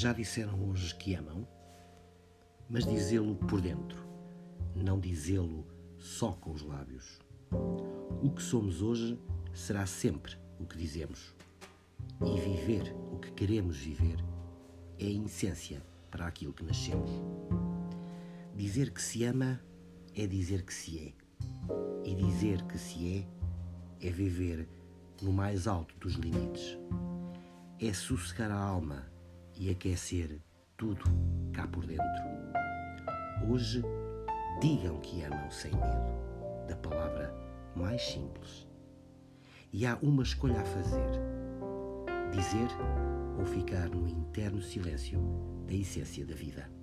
Já disseram hoje que amam, mas dizê-lo por dentro, não dizê-lo só com os lábios. O que somos hoje será sempre o que dizemos. E viver o que queremos viver é a essência para aquilo que nascemos. Dizer que se ama é dizer que se é. E dizer que se é é viver no mais alto dos limites. É sossegar a alma e aquecer tudo cá por dentro. Hoje, digam que amam sem medo da palavra mais simples. E há uma escolha a fazer: dizer ou ficar no interno silêncio da essência da vida.